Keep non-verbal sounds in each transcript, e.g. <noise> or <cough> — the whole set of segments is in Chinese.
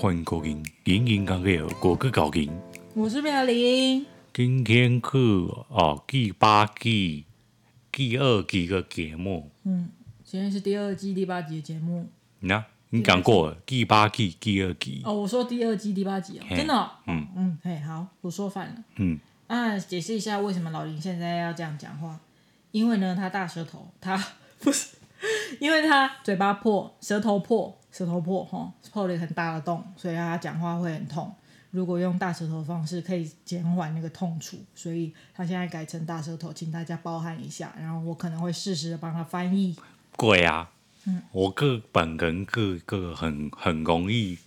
欢迎光临，连营刚给我个高音。我是妙玲。今天是哦第八季第二季的节目。嗯，今天是第二季第八集的节目。那你讲过了，第八季第二季。哦，我说第二季第八集哦，真的、哦。嗯嗯，嘿，好，我说反了。嗯。啊，解释一下为什么老林现在要这样讲话？因为呢，他大舌头，他不是，因为他嘴巴破，舌头破。舌头破哈，破了很大的洞，所以他讲话会很痛。如果用大舌头的方式，可以减缓那个痛楚，所以他现在改成大舌头，请大家包涵一下。然后我可能会适时的帮他翻译。对啊，嗯，我个本人个个很很容易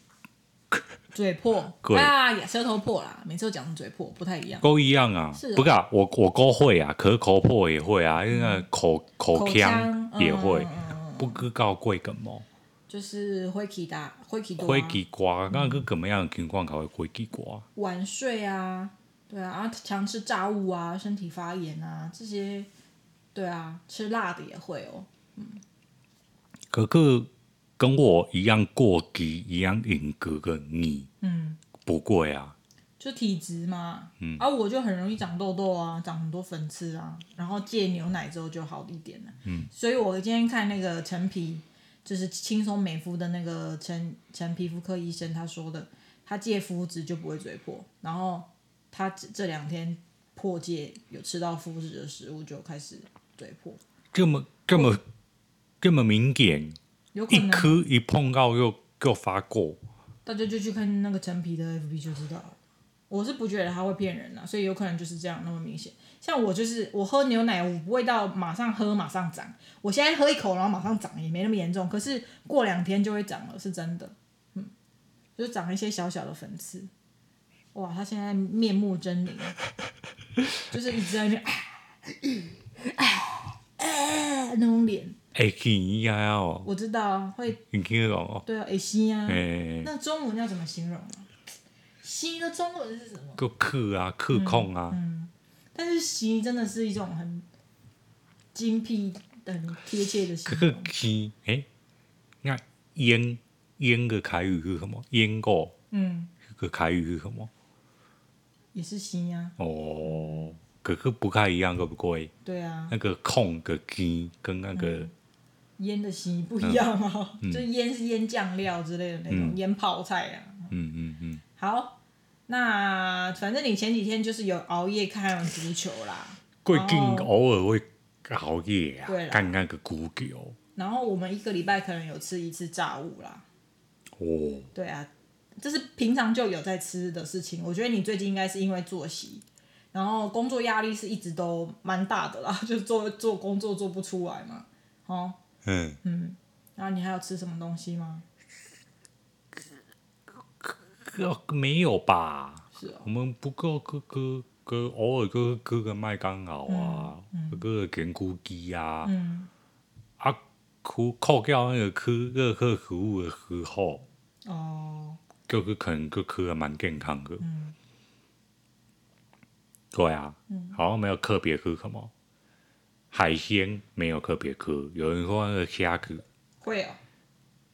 <laughs> 嘴破，对啊，舌头破啦，每次都讲成嘴破，不太一样。都一样啊，是哦不是啊，我我都会啊，可是口破也会啊，因为口口腔也会，嗯嗯嗯嗯不知道贵什么。就是灰起大，会起多、啊，会奇瓜，那个怎么样的情况才会灰奇瓜？晚睡啊，对啊，啊，常吃炸物啊，身体发炎啊，这些，对啊，吃辣的也会哦，嗯。可是跟我一样过激、一样严格的你，嗯，不会啊，就体质嘛，嗯，啊，我就很容易长痘痘啊，长很多粉刺啊，然后戒牛奶之后就好一点了，嗯，所以我今天看那个陈皮。就是轻松美肤的那个陈陈皮肤科医生他说的，他戒肤质就不会嘴破，然后他这两天破戒有吃到肤质的食物就开始嘴破，这么这么这么明显，有可能一颗一碰到又又发过，大家就去看那个陈皮的 FB 就知道了。我是不觉得他会骗人啊，所以有可能就是这样那么明显。像我就是我喝牛奶，我不会到马上喝马上长。我现在喝一口，然后马上长，也没那么严重。可是过两天就会长了，是真的。嗯，就长一些小小的粉刺。哇，他现在面目狰狞，就是一直在那边啊啊啊那种脸。哎，你呀哦，我知道会。很听得懂哦？对啊，哎西啊。哎。那中文要怎么形容啊？西的中文是什么？就克啊，克控啊。嗯。嗯但是“吸”真的是一种很精辟、很贴切的形容。可哎，那“阉”阉的台语是什么？阉过。嗯。个台语是什么？也是“吸”呀。哦，可是不太一样，对不对？对啊。那个“空”的“鸡”跟那个“腌”的“吸”不一样哦，就“腌”是腌酱料之类的那种腌泡菜啊。嗯嗯嗯。好。那反正你前几天就是有熬夜看足球啦，最近偶尔会熬夜啊，对啦看那个足球。然后我们一个礼拜可能有吃一次炸物啦。哦。对啊，这是平常就有在吃的事情。我觉得你最近应该是因为作息，然后工作压力是一直都蛮大的啦，<laughs> 就做做工作做不出来嘛。哦。嗯。嗯。然后你还有吃什么东西吗？没有吧？是哦。我们不过哥哥哥偶尔哥哥个麦当劳啊，哥个咸酥鸡啊，嗯。啊，扣扣掉那个吃热热食物的时候，哦。就是可能就吃的蛮健康的。嗯。对啊。嗯。好像没有特别吃什么海鲜，没有特别吃。有人说那个虾子。会哦。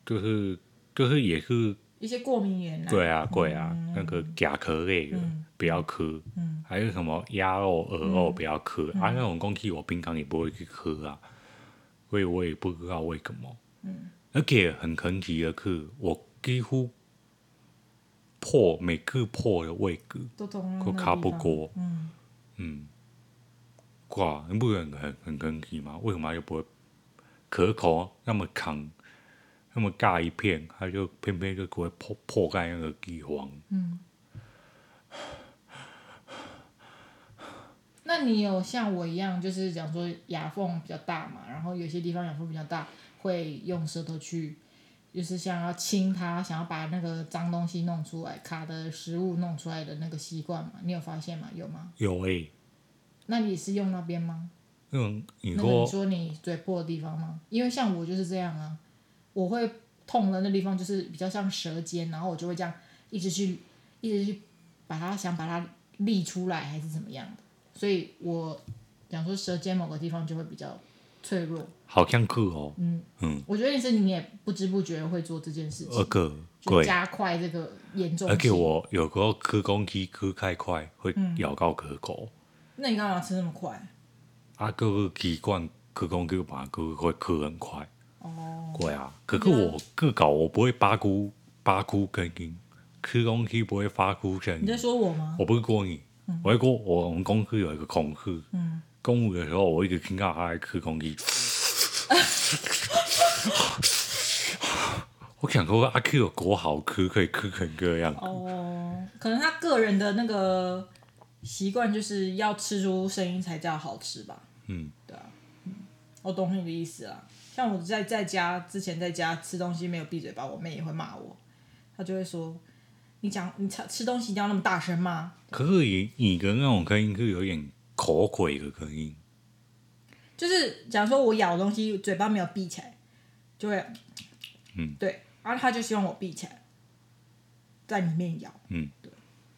就是就是也是。一些过敏原对啊，对啊，嗯、那个甲壳类的、嗯、不要吃，嗯、还有什么鸭肉、鹅肉不要吃，嗯、啊，那种东西我平常也不会去吃啊，所以我也不知道为什么。嗯、而且很神奇的是，我几乎破每个破的位置都都差不过。嗯，嗯，哇，你不觉得很很神奇吗？为什么又不会？可口那么扛？那么大一片，它就偏偏就会破破开那个地方。嗯。那你有像我一样，就是讲说牙缝比较大嘛，然后有些地方牙缝比较大，会用舌头去，就是想要清它，想要把那个脏东西弄出来，卡的食物弄出来的那个习惯嘛？你有发现吗？有吗？有诶、欸。那你是用那边吗？嗯，你说，那你说你嘴破的地方吗？因为像我就是这样啊。我会痛的那地方就是比较像舌尖，然后我就会这样一直去，一直去把它想把它立出来，还是怎么样的。所以我讲说舌尖某个地方就会比较脆弱。好像酷哦。嗯嗯，我觉得你是你也不知不觉会做这件事情。二个，就加快这个严重性。而且我有时候吃东西吃太快，会咬到舌头。那你干嘛吃那么快？啊，哥个习惯吃东西，把哥会磕很快。哦。对啊，可是我个搞我不会发出发出声音，吃东西不会发出声音。你在说我吗？我不是说你，我是说我们公司有一个同事，嗯，中午的时候我一直听到他在吃东西。<laughs> 我想说阿 Q 有多好吃，可以吃成这样。哦，可能他个人的那个习惯就是要吃出声音才叫好吃吧。嗯，对啊，嗯，我懂你的意思啊。像我在在家之前在家吃东西没有闭嘴巴，我妹也会骂我，她就会说：“你讲你吃吃东西一定要那么大声吗？”可是你你的那种声音是有点口水的声音。就是假如说我咬东西，嘴巴没有闭起来，就会，嗯，对，然后她就希望我闭起来，在里面咬，嗯，对，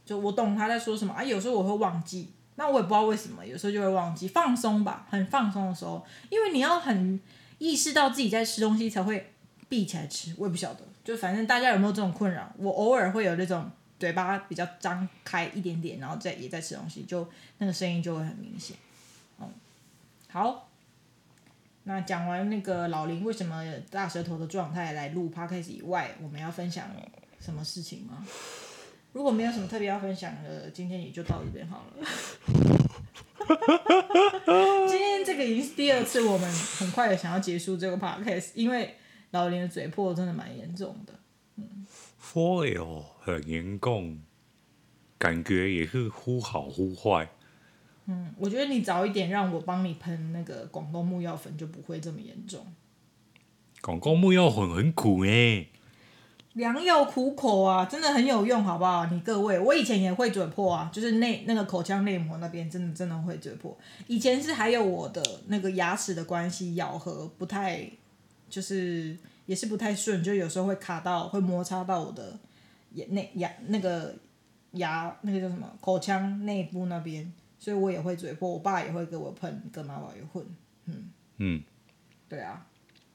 就我懂他在说什么啊。有时候我会忘记，那我也不知道为什么，有时候就会忘记放松吧，很放松的时候，因为你要很意识到自己在吃东西才会闭起来吃，我也不晓得，就反正大家有没有这种困扰？我偶尔会有那种嘴巴比较张开一点点，然后在也在吃东西，就那个声音就会很明显，嗯，好。那讲完那个老林为什么大舌头的状态来录 podcast 以外，我们要分享什么事情吗？如果没有什么特别要分享的，今天也就到这边好了。<laughs> 个已经是第二次，我们很快的想要结束这个 podcast，因为老林的嘴破真的蛮严重的。嗯，会哦，很严重，感觉也是忽好忽坏。嗯，我觉得你早一点让我帮你喷那个广东木药粉，就不会这么严重。广东木药粉很苦哎，良药苦口啊，真的很有用，好不好？你各位，我以前也会嘴破啊，就是内那个口腔内膜那边真的真的会嘴破。以前是还有我的那个牙齿的关系，咬合不太，就是也是不太顺，就有时候会卡到，会摩擦到我的牙内牙那个牙那个叫什么口腔内部那边。所以我也会嘴破，我爸也会给我喷跟妈宝油混，嗯嗯，对啊，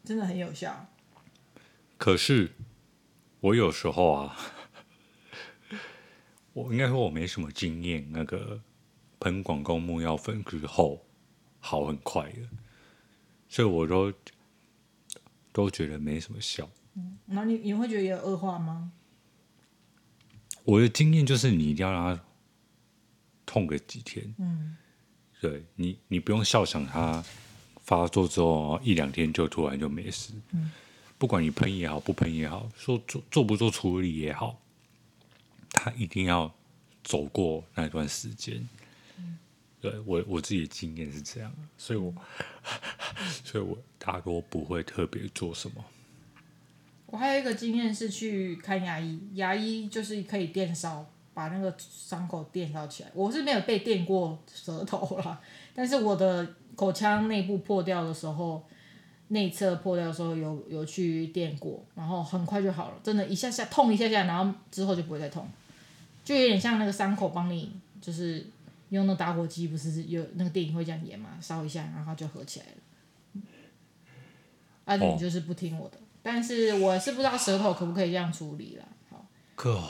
真的很有效。可是我有时候啊，我应该说我没什么经验，那个喷广告木药粉之后好很快的，所以我都都觉得没什么效。嗯，那你你会觉得有恶化吗？我的经验就是你一定要让它。痛个几天，嗯，对你，你不用笑，想它发作之后一两天就突然就没事，嗯，不管你喷也好，不喷也好，说做做不做处理也好，他一定要走过那段时间，嗯，对我我自己的经验是这样，所以我，<laughs> 所以我大多不会特别做什么。我还有一个经验是去看牙医，牙医就是可以电烧。把那个伤口电烧起来，我是没有被电过舌头啦，但是我的口腔内部破掉的时候，内侧破掉的时候有有去垫过，然后很快就好了，真的，一下下痛一下下，然后之后就不会再痛，就有点像那个伤口帮你就是用那打火机，不是有那个电影会这样演嘛，烧一下，然后就合起来了。啊，你就是不听我的，但是我是不知道舌头可不可以这样处理啦。好。可。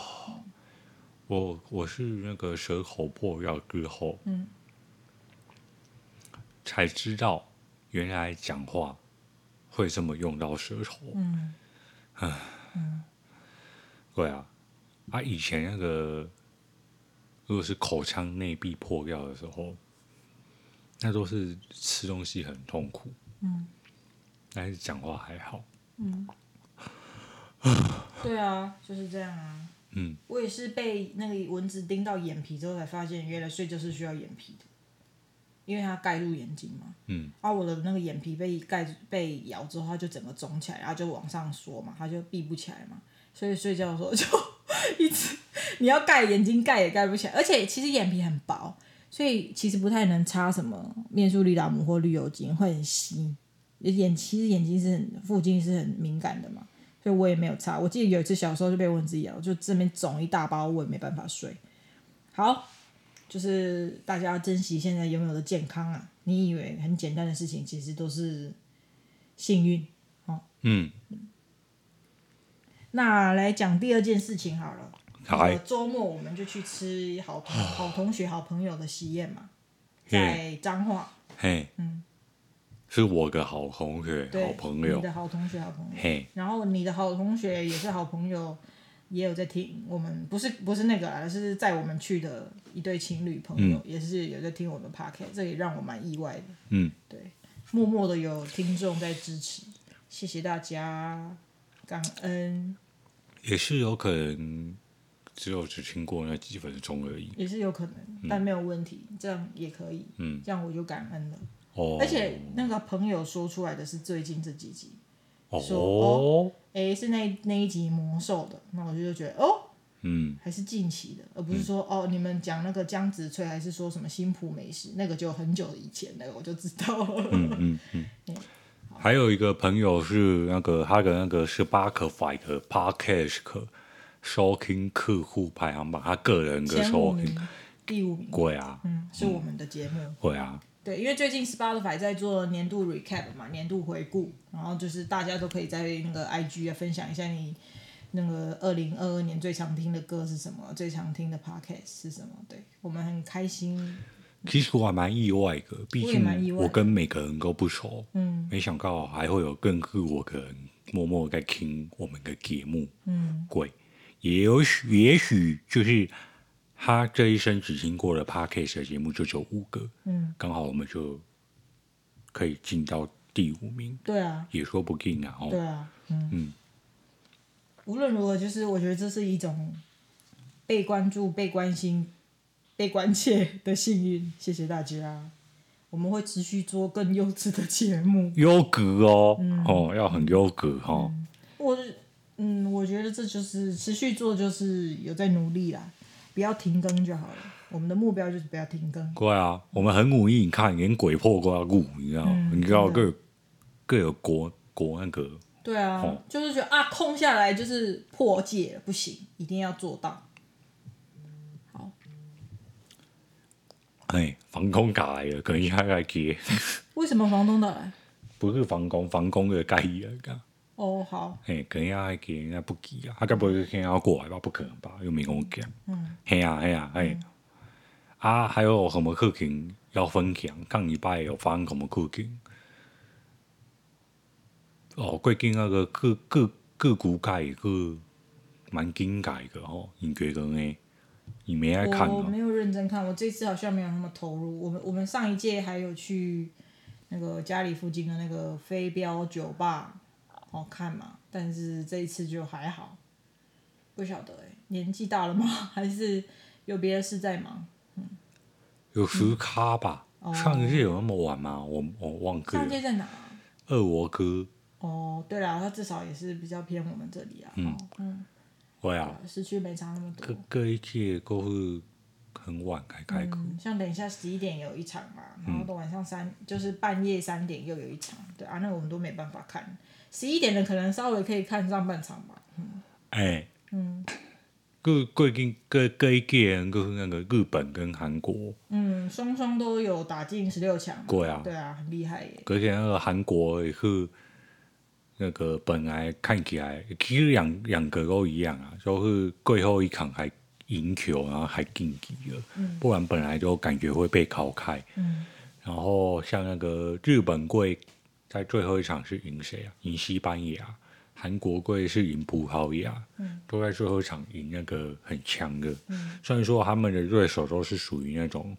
我我是那个舌头破掉之后，嗯，才知道原来讲话会这么用到舌头，嗯，唉，嗯，对啊，啊，以前那个如果是口腔内壁破掉的时候，那都是吃东西很痛苦，嗯，但是讲话还好，嗯，对啊，就是这样啊。嗯，我也是被那个蚊子叮到眼皮之后才发现，原来睡觉是需要眼皮的，因为它盖入眼睛嘛。嗯。啊，我的那个眼皮被盖被咬之后，它就整个肿起来，然后就往上缩嘛，它就闭不起来嘛。所以睡觉的时候就一直你要盖眼睛盖也盖不起来，而且其实眼皮很薄，所以其实不太能擦什么面速力达姆或绿油精，会很稀。眼其实眼睛是很附近是很敏感的嘛。所以我也没有擦。我记得有一次小时候就被蚊子咬，就这边肿一大包，我也没办法睡。好，就是大家要珍惜现在拥有的健康啊。你以为很简单的事情，其实都是幸运哦。嗯，那来讲第二件事情好了。周末我们就去吃好同 <sighs> 好同学好朋友的喜宴嘛，在彰化。嘿。嗯。是我的好同学、好朋友。你的好同学、好朋友。嘿。然后你的好同学也是好朋友，也有在听我们，不是不是那个，而是载我们去的一对情侣朋友，嗯、也是有在听我们 podcast，这也让我蛮意外的。嗯。对，默默的有听众在支持，谢谢大家，感恩。也是有可能只有只听过那几分钟而已。也是有可能，但没有问题，嗯、这样也可以。嗯。这样我就感恩了。哦，而且那个朋友说出来的是最近这几集，哦说哦，哎，是那那一集魔兽的，那我就觉得哦，嗯，还是近期的，而不是说、嗯、哦，你们讲那个江子翠，还是说什么新埔美食，那个就很久以前的，我就知道了。嗯嗯嗯。嗯 <laughs> 还有一个朋友是那个他的那个是 Spotify 的 Podcast 收听客户排行榜，他个人的收听第五名，对啊，嗯，是我们的节目，对啊。对，因为最近 Spotify 在做年度 recap 嘛，年度回顾，然后就是大家都可以在那个 IG 啊分享一下你那个二零二二年最常听的歌是什么，最常听的 podcast 是什么。对，我们很开心。其实我还蛮意外的，毕竟我跟每个人都不熟，嗯，没想到还会有更多我的人默默在听我们的节目，嗯，对，也有许也许就是。他这一生只听过了的节目就只有五个，嗯，刚好我们就可以进到第五名，对啊，也说不定啊，哦，对啊，嗯，嗯，无论如何，就是我觉得这是一种被关注、被关心、被关切的幸运，谢谢大家，我们会持续做更优质的节目，优格哦，嗯、哦，要很优格哈、哦。嗯，我，嗯，我觉得这就是持续做，就是有在努力啦。不要停更就好了。我们的目标就是不要停更。对啊，我们很努力。你看，连鬼破都要录，你知道？嗯、你知道各各有国国那个。对啊，哦、就是觉得啊，空下来就是破戒，不行，一定要做到。好。哎，房东打来了，可能一下来接。<laughs> 为什么房东打来？不是房东，房东的盖伊哦，好。嘿，可能要给人家不给啊，他该不会先要过来吧？不可能吧？又没跟我讲。嗯。嘿呀嘿呀嘿。啊，还有什么课程要分享？上礼拜有发生什么课程？哦，最近那个个个个股改个蛮精改的哦，你觉得呢？你没爱看？我没有认真看，我这次好像没有那么投入。我们我们上一届还有去那个家里附近的那个飞镖酒吧。好看嘛？但是这一次就还好，不晓得哎、欸，年纪大了吗？<laughs> 还是有别的事在忙？嗯，有时咖吧？嗯、上一届有那么晚吗？我我忘记了。上一届在哪？二罗哥。哦，对了，他至少也是比较偏我们这里啊。嗯嗯。会啊。市区没差那么多。各各一届都是很晚才开课、嗯。像等一下十一点有一场嘛，然后到晚上三，嗯、就是半夜三点又有一场。对啊，那我们都没办法看。十一点的可能稍微可以看上半场吧。嗯。哎、欸。嗯。各最近各各一届就是那个日本跟韩国。嗯，双双都有打进十六强。对啊。对啊，很厉害耶。而且那个韩国也是，那个本来看起来其实两两个都一样啊，就是最后一场还赢球，然后还晋级了。嗯。不然本来就感觉会被淘汰。嗯。然后像那个日本队。在最后一场是赢谁啊？赢西班牙，韩国队是赢葡萄牙，嗯、都在最后一场赢那个很强的。嗯、虽然说他们的对手都是属于那种，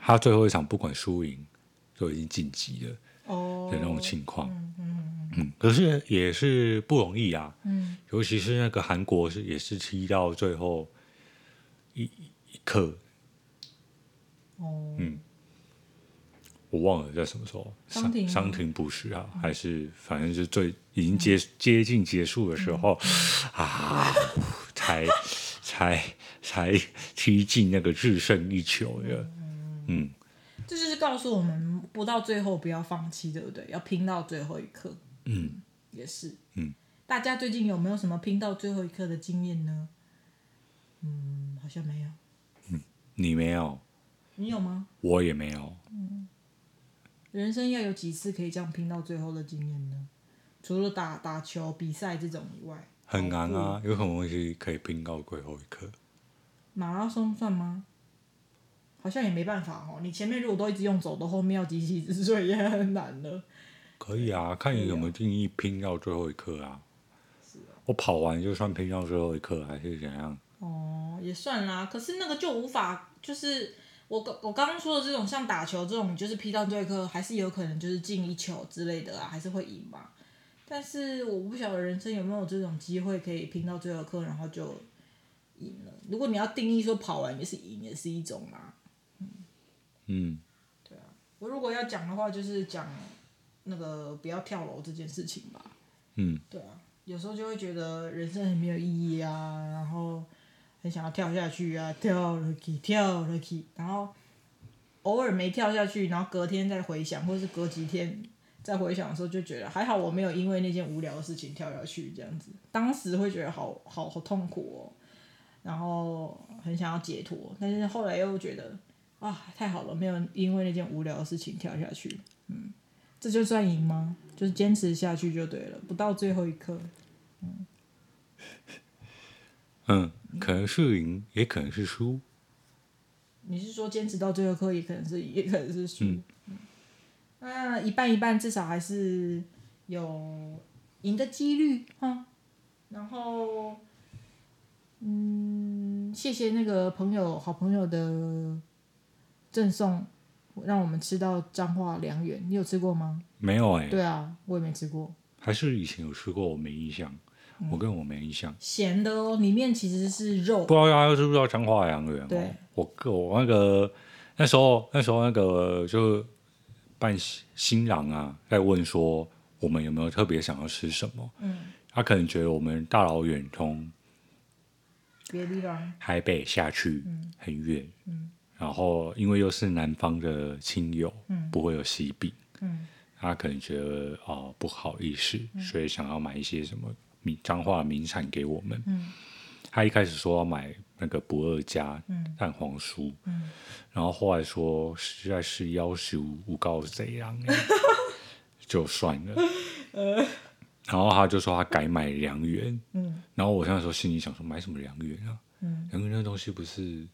他最后一场不管输赢都已经晋级了的那种情况。嗯嗯嗯，可是也是不容易啊。嗯、尤其是那个韩国是也是踢到最后一一刻。哦、嗯。我忘了在什么时候，伤停伤停补时啊，还是反正是最已经接接近结束的时候、嗯、啊，才才才踢进那个制胜一球的，嗯，这就是告诉我们，不到最后不要放弃，对不对？要拼到最后一刻，嗯，也是，嗯，大家最近有没有什么拼到最后一刻的经验呢？嗯，好像没有，嗯，你没有。你有吗？我也没有。人生要有几次可以这样拼到最后的经验呢？除了打打球比赛这种以外，很难啊！有什么东西可以拼到最后一刻？马拉松算吗？好像也没办法哦。你前面如果都一直用走的，后面要急起直追也很难的。可以啊，看你有没有定义拼到最后一刻啊。是啊。我跑完就算拼到最后一刻，还是怎样？哦，也算啦。可是那个就无法，就是我刚我刚刚说的这种，像打球这种，就是拼到最后一刻，还是有可能就是进一球之类的啊，还是会赢嘛。但是我不晓得人生有没有这种机会可以拼到最后一刻，然后就赢了。如果你要定义说跑完也是赢，也是一种嘛。嗯。嗯。对啊，我如果要讲的话，就是讲那个不要跳楼这件事情吧。嗯。对啊，有时候就会觉得人生很没有意义啊，然后很想要跳下去啊，跳了去，跳了去，然后偶尔没跳下去，然后隔天再回想，或是隔几天。再回想的时候就觉得还好，我没有因为那件无聊的事情跳下去这样子。当时会觉得好好好痛苦哦，然后很想要解脱，但是后来又觉得啊，太好了，没有因为那件无聊的事情跳下去。嗯，这就算赢吗？就是坚持下去就对了，不到最后一刻。嗯，嗯，可能是赢，也可能是输。你是说坚持到最后一刻，也可能是赢，也可能是输？嗯那一半一半，至少还是有赢的几率哈。然后，嗯，谢谢那个朋友、好朋友的赠送，让我们吃到彰化良缘。你有吃过吗？没有哎、欸。对啊，我也没吃过。还是以前有吃过，我没印象。嗯、我跟我没印象。咸的哦，里面其实是肉。不知道大家知不知道彰化良缘？对。我我那个那时候那时候那个就。伴新郎啊，在问说我们有没有特别想要吃什么？嗯，他可能觉得我们大老远从别地方台北下去很远，嗯，然后因为又是南方的亲友，嗯，不会有喜饼，嗯，他可能觉得哦不好意思，所以想要买一些什么名彰化名产给我们，嗯，他一开始说要买那个不二家蛋黄酥，嗯。然后后来说实在是要求不高这样，<laughs> 就算了。然后他就说他改买良缘。嗯。然后我那时候心里想说买什么良缘啊？嗯。良缘那东西不是？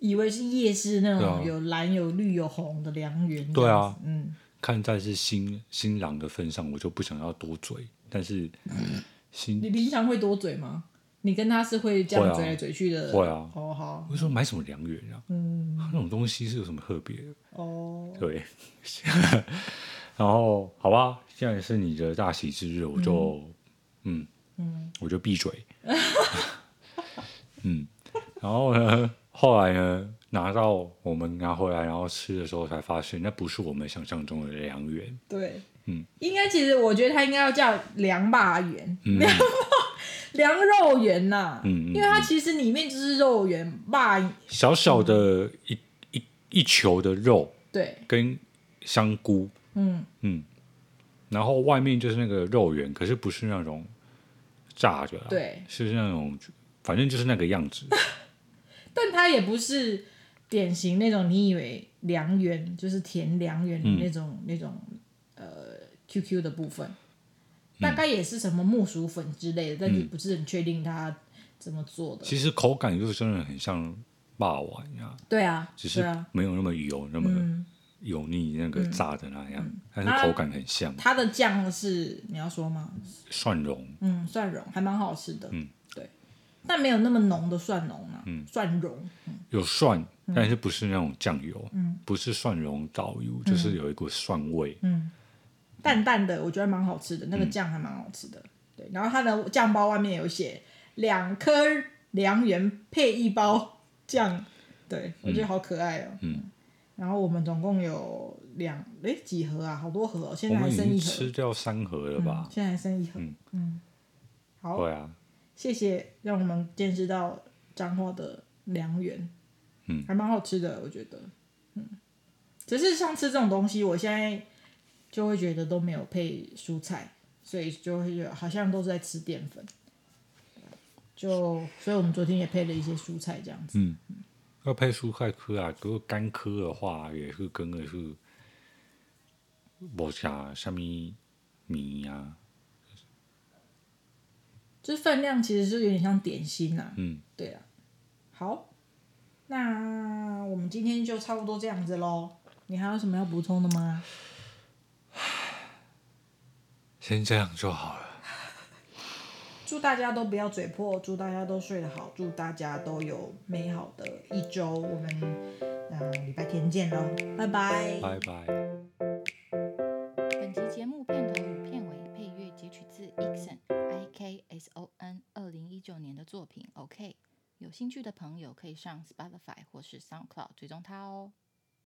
以为是夜市那种有蓝有绿有红的良缘。对啊。嗯。看在是新新郎的份上，我就不想要多嘴。但是心你平常会多嘴吗？你跟他是会这样嘴来嘴去的，会啊，好好。我说买什么良缘啊？嗯，那种东西是有什么特别的？哦，对。<laughs> 然后好吧，现在是你的大喜之日，我就嗯嗯，我就闭嘴。<laughs> 嗯，然后呢，后来呢，拿到我们拿回来，然后吃的时候才发现，那不是我们想象中的良缘。对，嗯，应该其实我觉得它应该要叫凉霸圆。凉凉肉圆呐、啊，嗯，因为它其实里面就是肉圆，霸小小的一、嗯、一一球的肉，对，跟香菇，嗯。嗯，然后外面就是那个肉圆，可是不是那种炸的，对，是那种，反正就是那个样子。<laughs> 但它也不是典型那种你以为良缘就是甜良缘那种、嗯、那种呃 QQ 的部分。大概也是什么木薯粉之类的，嗯、但是不是很确定它怎么做的。其实口感就是真的很像霸王呀。对啊，只是没有那么油，啊、那么油腻，那个炸的那样，嗯、但是口感很像。它的酱是你要说吗？蒜蓉。嗯，蒜蓉还蛮好吃的。嗯，对，但没有那么浓的蒜蓉啊。嗯，蒜蓉。嗯、有蒜，但是不是那种酱油。嗯，不是蒜蓉导油，就是有一股蒜味。嗯。淡淡的，我觉得蛮好吃的，那个酱还蛮好吃的。嗯、对，然后它的酱包外面有写两颗良缘配一包酱，对，我觉得好可爱哦、喔。嗯。然后我们总共有两哎几盒啊，好多盒、喔，现在还剩一盒。吃掉三盒了吧？嗯、现在还剩一盒。嗯。嗯好。对啊。谢谢，让我们见识到彰化的良缘。嗯。还蛮好吃的，我觉得。嗯。只是像吃这种东西，我现在。就会觉得都没有配蔬菜，所以就会觉得好像都是在吃淀粉。就，所以我们昨天也配了一些蔬菜这样子。嗯，要配蔬菜颗啊，如果干颗的话，也是跟的是，无啥啥咪米啊，就是分量其实是有点像点心呐、啊。嗯，对啊。好，那我们今天就差不多这样子喽。你还有什么要补充的吗？先这样就好了。祝大家都不要嘴破，祝大家都睡得好，祝大家都有美好的一周。我们呃礼拜天见喽，拜拜。拜拜。本集节目片头与片尾配乐截取自 Ikson I K S O N 二零一九年的作品。OK，有兴趣的朋友可以上 Spotify 或是 SoundCloud 追踪他哦。